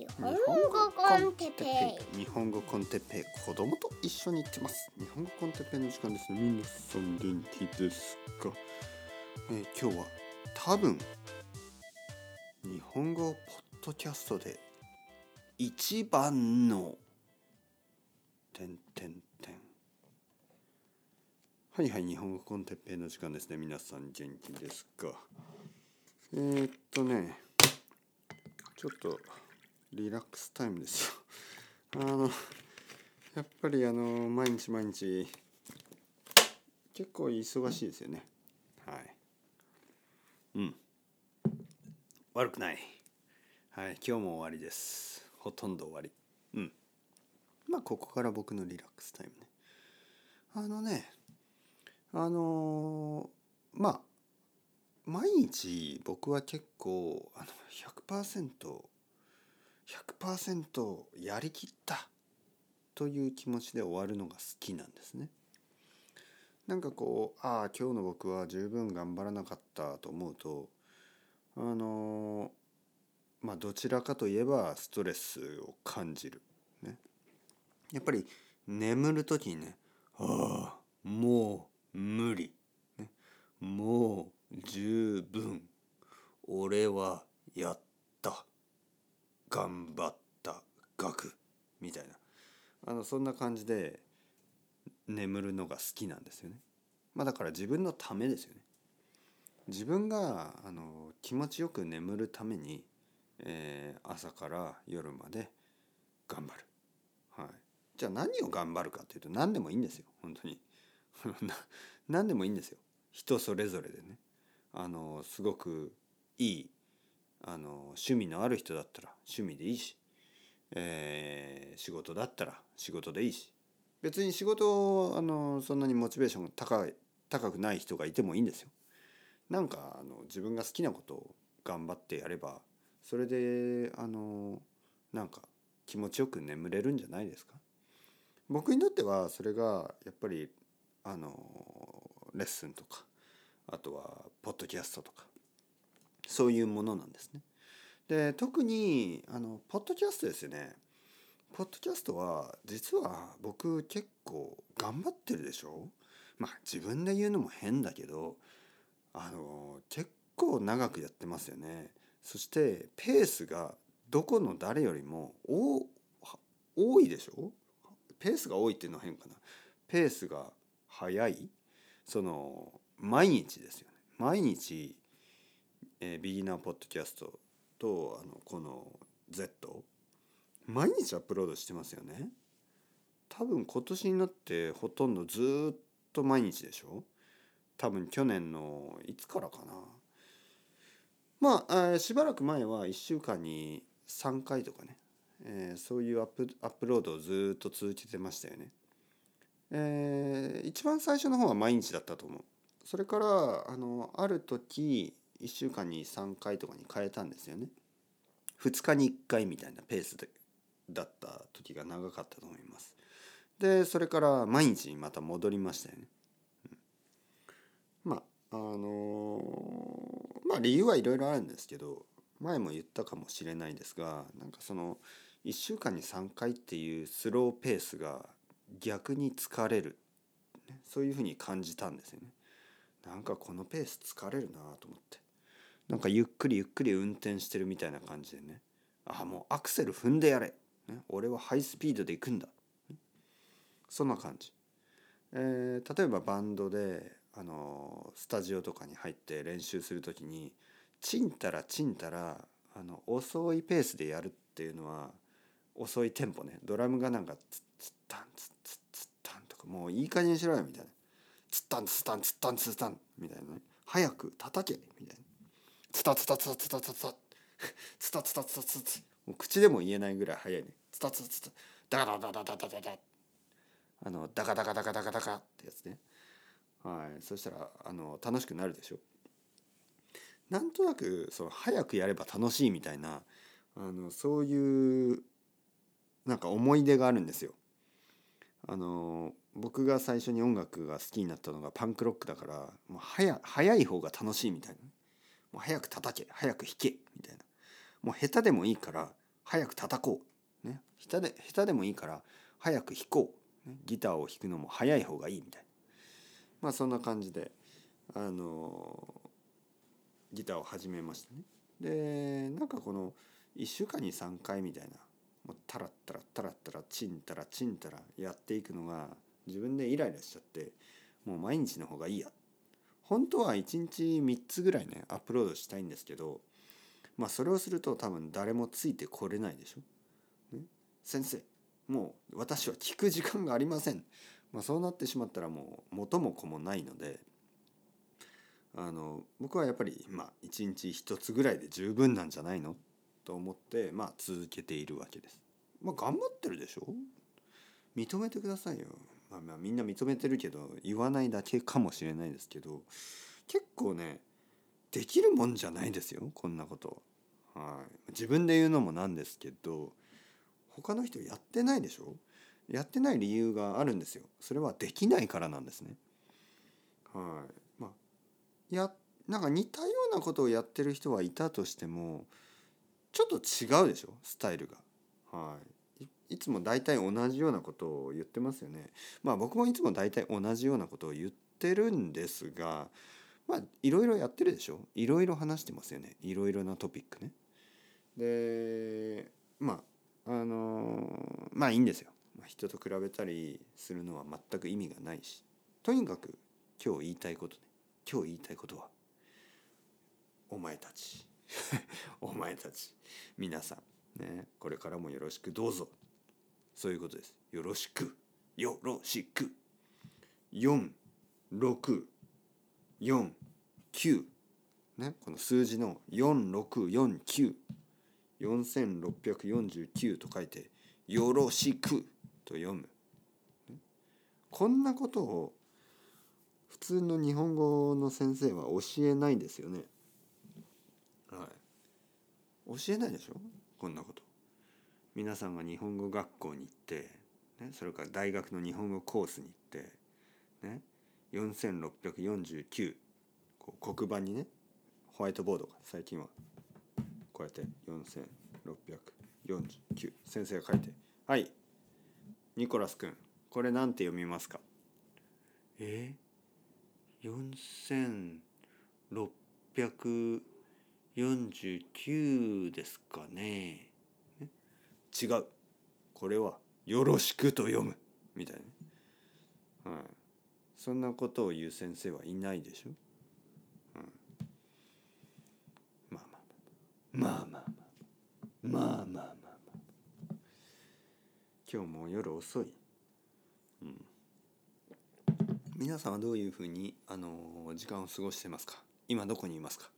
日本語コンテッペイ。日本語コンテッペイ。子供と一緒に行ってます。日本語コンテッペイの時間ですね。皆さん元気ですか、えー今日は多分日本語ポッドキャストで一番のてんてんてんはいはい日本語コンテッペイの時間ですね。皆さん元気ですか？えー、っとねちょっとリラックスタイムですよ。あのやっぱりあの毎日毎日結構忙しいですよね。はい。うん。悪くない。はい今日も終わりです。ほとんど終わり。うん。まあここから僕のリラックスタイムね。あのねあのまあ毎日僕は結構あの100% 100%やりきったという気持ちで終わるのが好きなんですね。なんかこうああ今日の僕は十分頑張らなかったと思うとあのまあどちらかといえばストレスを感じる。ね、やっぱり眠る時にねああもう無理、ね、もう十分俺はやった頑張った額みたいなあのそんな感じで眠るのが好きなんですよね。まあだから自分のためですよね。自分があの気持ちよく眠るために、えー朝から夜まで頑張る。はい。じゃあ何を頑張るかっていうと何でもいいんですよ本当に。何でもいいんですよ。人それぞれでね。あのすごくいいあの趣味のある人だったら趣味でいいし、えー仕事だったら仕事でいいし別に仕事をあのそんなにモチベーションが高い高くない人がいてもいいんですよ。なんかあの自分が好きなことを頑張ってやればそれであのなんか気持ちよく眠れるんじゃないですか。僕にとってはそれがやっぱりあのレッスンとかあとはポッドキャストとかそういうものなんですね。で特にあのポッドキャストですよね。ポッドキャストは実は僕結構頑張ってるでしょ？まあ自分で言うのも変だけどあの結構長くやってますよね。そしてペースがどこの誰よりも多いでしょ？ペースが多いっていうのは変かな。ペースが速いその毎日ですよね。毎日えービギナーポッドキャストとあのこの Z 毎日アップロードしてますよね。多分今年になってほとんどずっと毎日でしょ。多分去年のいつからかな。まあ、えーしばらく前は1週間に3回とかね、えーそういうアップアップロードをずっと続けてましたよね。えー一番最初の方は毎日だったと思う。それからあのある時1週間に3回とかに変えたんですよね。2日に1回みたいなペースでだった時が長かったと思います。でそれから毎日にまた戻りましたよね、うん。まああのーまあ理由はいろいろあるんですけど前も言ったかもしれないですがなんかその1週間に3回っていうスローペースが逆に疲れる、ねそういうふうに感じたんですよね。なんかこのペース疲れるなと思って。なんかゆっくりゆっくり運転してるみたいな感じでね。ああもうアクセル踏んでやれ、ね、俺はハイスピードで行くんだ、そんな感じ、えー例えばバンドで、あのスタジオとかに入って練習する時にちんたらちんたらあの遅いペースでやるっていうのは遅いテンポね。ドラムがなんかツッツッタンツッツッツッタンとかもういい加減にしろよみたいな。ツッタンツッタンツッタンツッタンみたいなね。早く叩けみたいな。ツタツタツタツタツタツタ。ツタツタツタもう口でも言えないぐらい早いね。ツタツタツタ。ダカダダダダダダダ。あのダカダカダカダカダカってやつね。はい。そしたらあの楽しくなるでしょ。なんとなくその早くやれば楽しいみたいなあのそういうなんか思い出があるんですよ。あの僕が最初に音楽が好きになったのがパンクロックだからもう早早い方が楽しいみたいなもう早く叩け早く弾けみたいな。もう下手でもいいから早く叩こう、ね、下手で下手でもいいから早く弾こう、ね、ギターを弾くのも早い方がいいみたいな。まあそんな感じであのギターを始めましたね。でなんかこの1週間に3回みたいなもうタラッタラッタラッタラチンタラチンタラやっていくのが自分でイライラしちゃってもう毎日の方がいいや本当は1日3つぐらいねアップロードしたいんですけどまあそれをすると多分誰もついてこれないでしょ？ね、先生もう私は聞く時間がありません。まあ、そうなってしまったらもう元も子もないのであの僕はやっぱりまあ1日1つぐらいで十分なんじゃないの？と思ってまあ続けているわけです。まあ頑張ってるでしょ？認めてくださいよ。まあまあみんな認めてるけど言わないだけかもしれないですけど結構ねできるもんじゃないですよこんなこと。はい、自分で言うのもなんですけど他の人やってないでしょ？やってない理由があるんですよ。それはできないからなんですね。はい。まあやなんか似たようなことをやってる人はいたとしてもちょっと違うでしょ？スタイルが。はいい。つも大体同じようなことを言ってますよね。まあ僕もいつも大体同じようなことを言ってるんですがまあいろいろやってるでしょ？いろいろ話してますよね。いろいろなトピックね。でまああの、まあいいんですよ。人と比べたりするのは全く意味がないし。とにかく今日言いたいことね。今日言いたいことはお前たち。お前たち。皆さん。ね。これからもよろしく。どうぞ。そういうことです。よろしく。よろしく。4649ねこの数字の4649 4649と書いてよろしく。と読む。こんなことを普通の日本語の先生は教えないですよね。はい。教えないでしょ？こんなこと。皆さんが日本語学校に行って、ね、それから大学の日本語コースに行ってね4649こう黒板にねホワイトボードが最近はこうやって4649先生が書いて「はいニコラス君これなんて読みますか？え？4649ですかね。違う。これは「よろしく」と読む。みたいな、はい、そんなことを言う先生はいないでしょ、うん、まあまあまあ。まあまあまあ。まあまあまあ今日も夜遅い、うん、皆さんはどういうふうに、あの時間を過ごしてますか？今どこにいますか？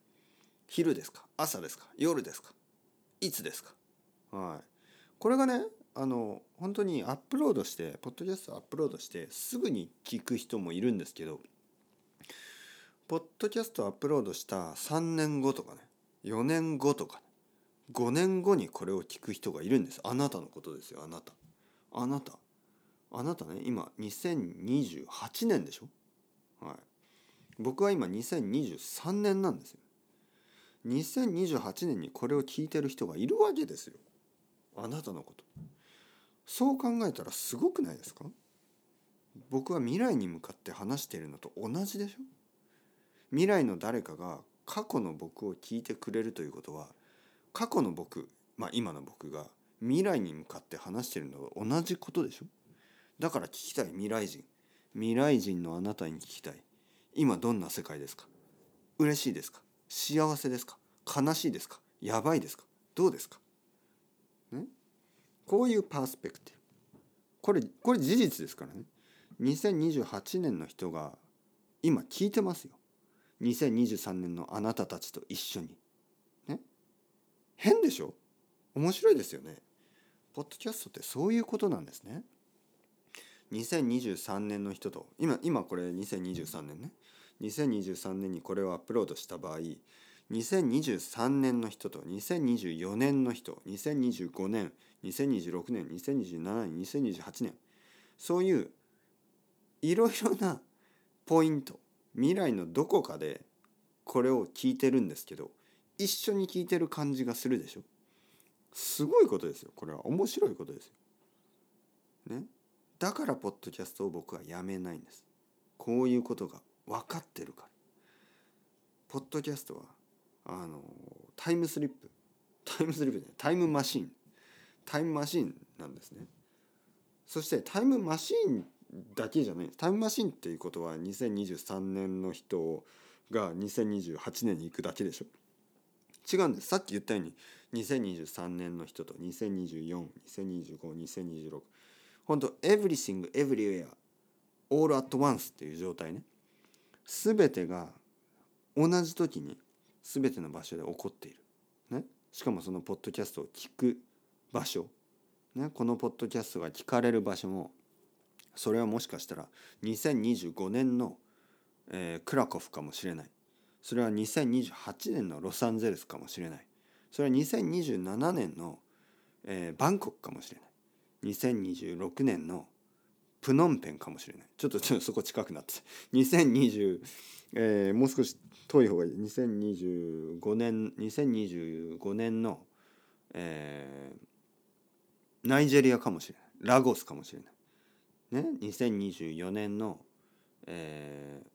昼ですか？朝ですか？夜ですか？いつですか？はい。これがねあの本当にアップロードしてポッドキャストアップロードしてすぐに聞く人もいるんですけどポッドキャストアップロードした3年後とかね4年後とか、ね、5年後にこれを聞く人がいるんです。あなたのことですよあなた。あなた。あなたね今2028年でしょ？はい。僕は今2023年なんですよ。2028年にこれを聞いてる人がいるわけですよ。あなたのこと。そう考えたらすごくないですか？僕は未来に向かって話しているのと同じでしょ？未来の誰かが過去の僕を聞いてくれるということは過去の僕まあ今の僕が未来に向かって話してるのは同じことでしょ？だから聞きたい未来人。未来人のあなたに聞きたい。今どんな世界ですか？嬉しいですか？幸せですか？悲しいですか？やばいですか？どうですか？こういうパースペクティブ。これこれ事実ですからね。2028年の人が今聞いてますよ。2023年のあなたたちと一緒に。ね？変でしょ？面白いですよね。ポッドキャストってそういうことなんですね。2023年の人と。今今これ2023年ね。2023年にこれをアップロードした場合2023年の人と2024年の人2025年2026年2027年2028年そういういろいろなポイント未来のどこかでこれを聞いてるんですけど一緒に聞いてる感じがするでしょ？すごいことですよこれは。面白いことですよ。ね？だからポッドキャストを僕はやめないんです。こういうことが分かってるから。ポッドキャストはあのタイムスリップ。タイムスリップじゃない。タイムマシン。タイムマシンなんですね。そしてタイムマシンだけじゃないタイムマシンっていうことは2023年の人が2028年に行くだけでしょ。違うんです。さっき言ったように2023年の人と202420252026本当 everything everywhere all at once っていう状態ね。全てが同じ時に全ての場所で起こっている、ね、しかもそのポッドキャストを聞く場所、ね、このポッドキャストが聞かれる場所もそれはもしかしたら2025年の、えークラコフかもしれない。それは2028年のロサンゼルスかもしれない。それは2027年の、えーバンコクかもしれない。2026年のプノンペンかもしれない。ちょっとちょっとそこ近くなって。2020、えーもう少し遠い方がいい。2025年2025年の、えーナイジェリアかもしれない。ラゴスかもしれない。ね？2024年の、えー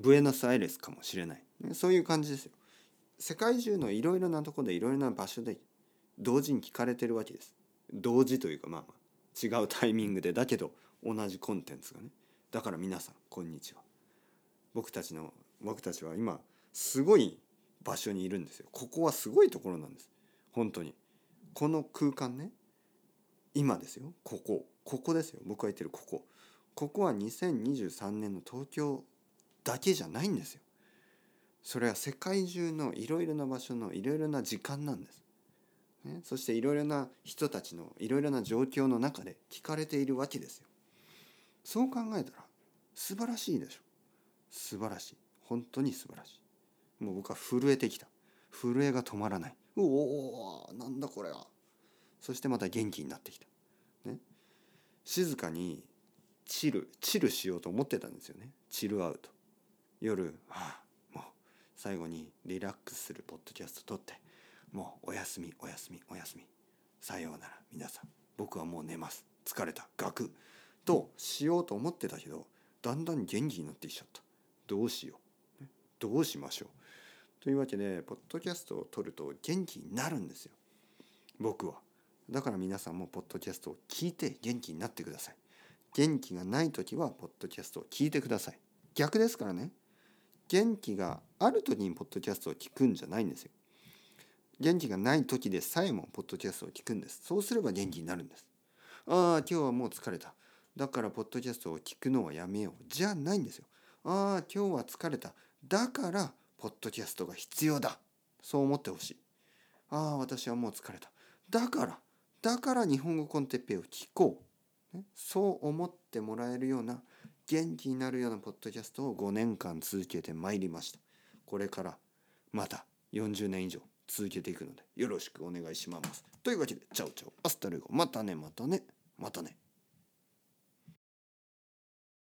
ブエノスアイレスかもしれない、ね、そういう感じですよ。世界中のいろいろなところでいろいろな場所で同時に聞かれてるわけです。同時というかまあまあ違うタイミングでだけど同じコンテンツがね。だから皆さんこんにちは。僕たちの僕たちは今すごい場所にいるんですよ。ここはすごいところなんです。本当に。この空間ね。今ですよ。ここ。ここですよ。僕が言ってるここ。ここは2023年の東京だけじゃないんですよ。それは世界中のいろいろな場所のいろいろな時間なんです、ね、そしていろいろな人たちのいろいろな状況の中で聞かれているわけですよ。そう考えたら素晴らしいでしょ。素晴らしい。本当に素晴らしい。もう僕は震えてきた。震えが止まらない。うおーなんだこれは。そしてまた元気になってきた。ね。静かにチルチルしようと思ってたんですよね。チルアウト。夜ああもう最後にリラックスするポッドキャスト撮ってもうおやすみおやすみおやすみ。さようなら皆さん。僕はもう寝ます。疲れた。ガク。としようと思ってたけどだんだん元気になってきちゃった。どうしよう。どうしましょう。というわけでポッドキャストを撮ると元気になるんですよ。僕は。だから皆さんもポッドキャストを聞いて元気になってください。元気がない時はポッドキャストを聞いてください。逆ですからね。元気がある時にポッドキャストを聞くんじゃないんですよ。元気がない時でさえもポッドキャストを聞くんです。そうすれば元気になるんです。ああ今日はもう疲れた。だからポッドキャストを聞くのはやめよう。じゃないんですよ。ああ今日は疲れた。だからポッドキャストが必要だ。そう思ってほしい。ああ私はもう疲れた。だからだから日本語 con テッペイを聞こう、ね、そう思ってもらえるような元気になるようなポッドキャストを5年間続けてまいりました。これからまた40年以上続けていくのでよろしくお願いします。というわけでチャオチャオ。 hasta luego。またねまたね。またね。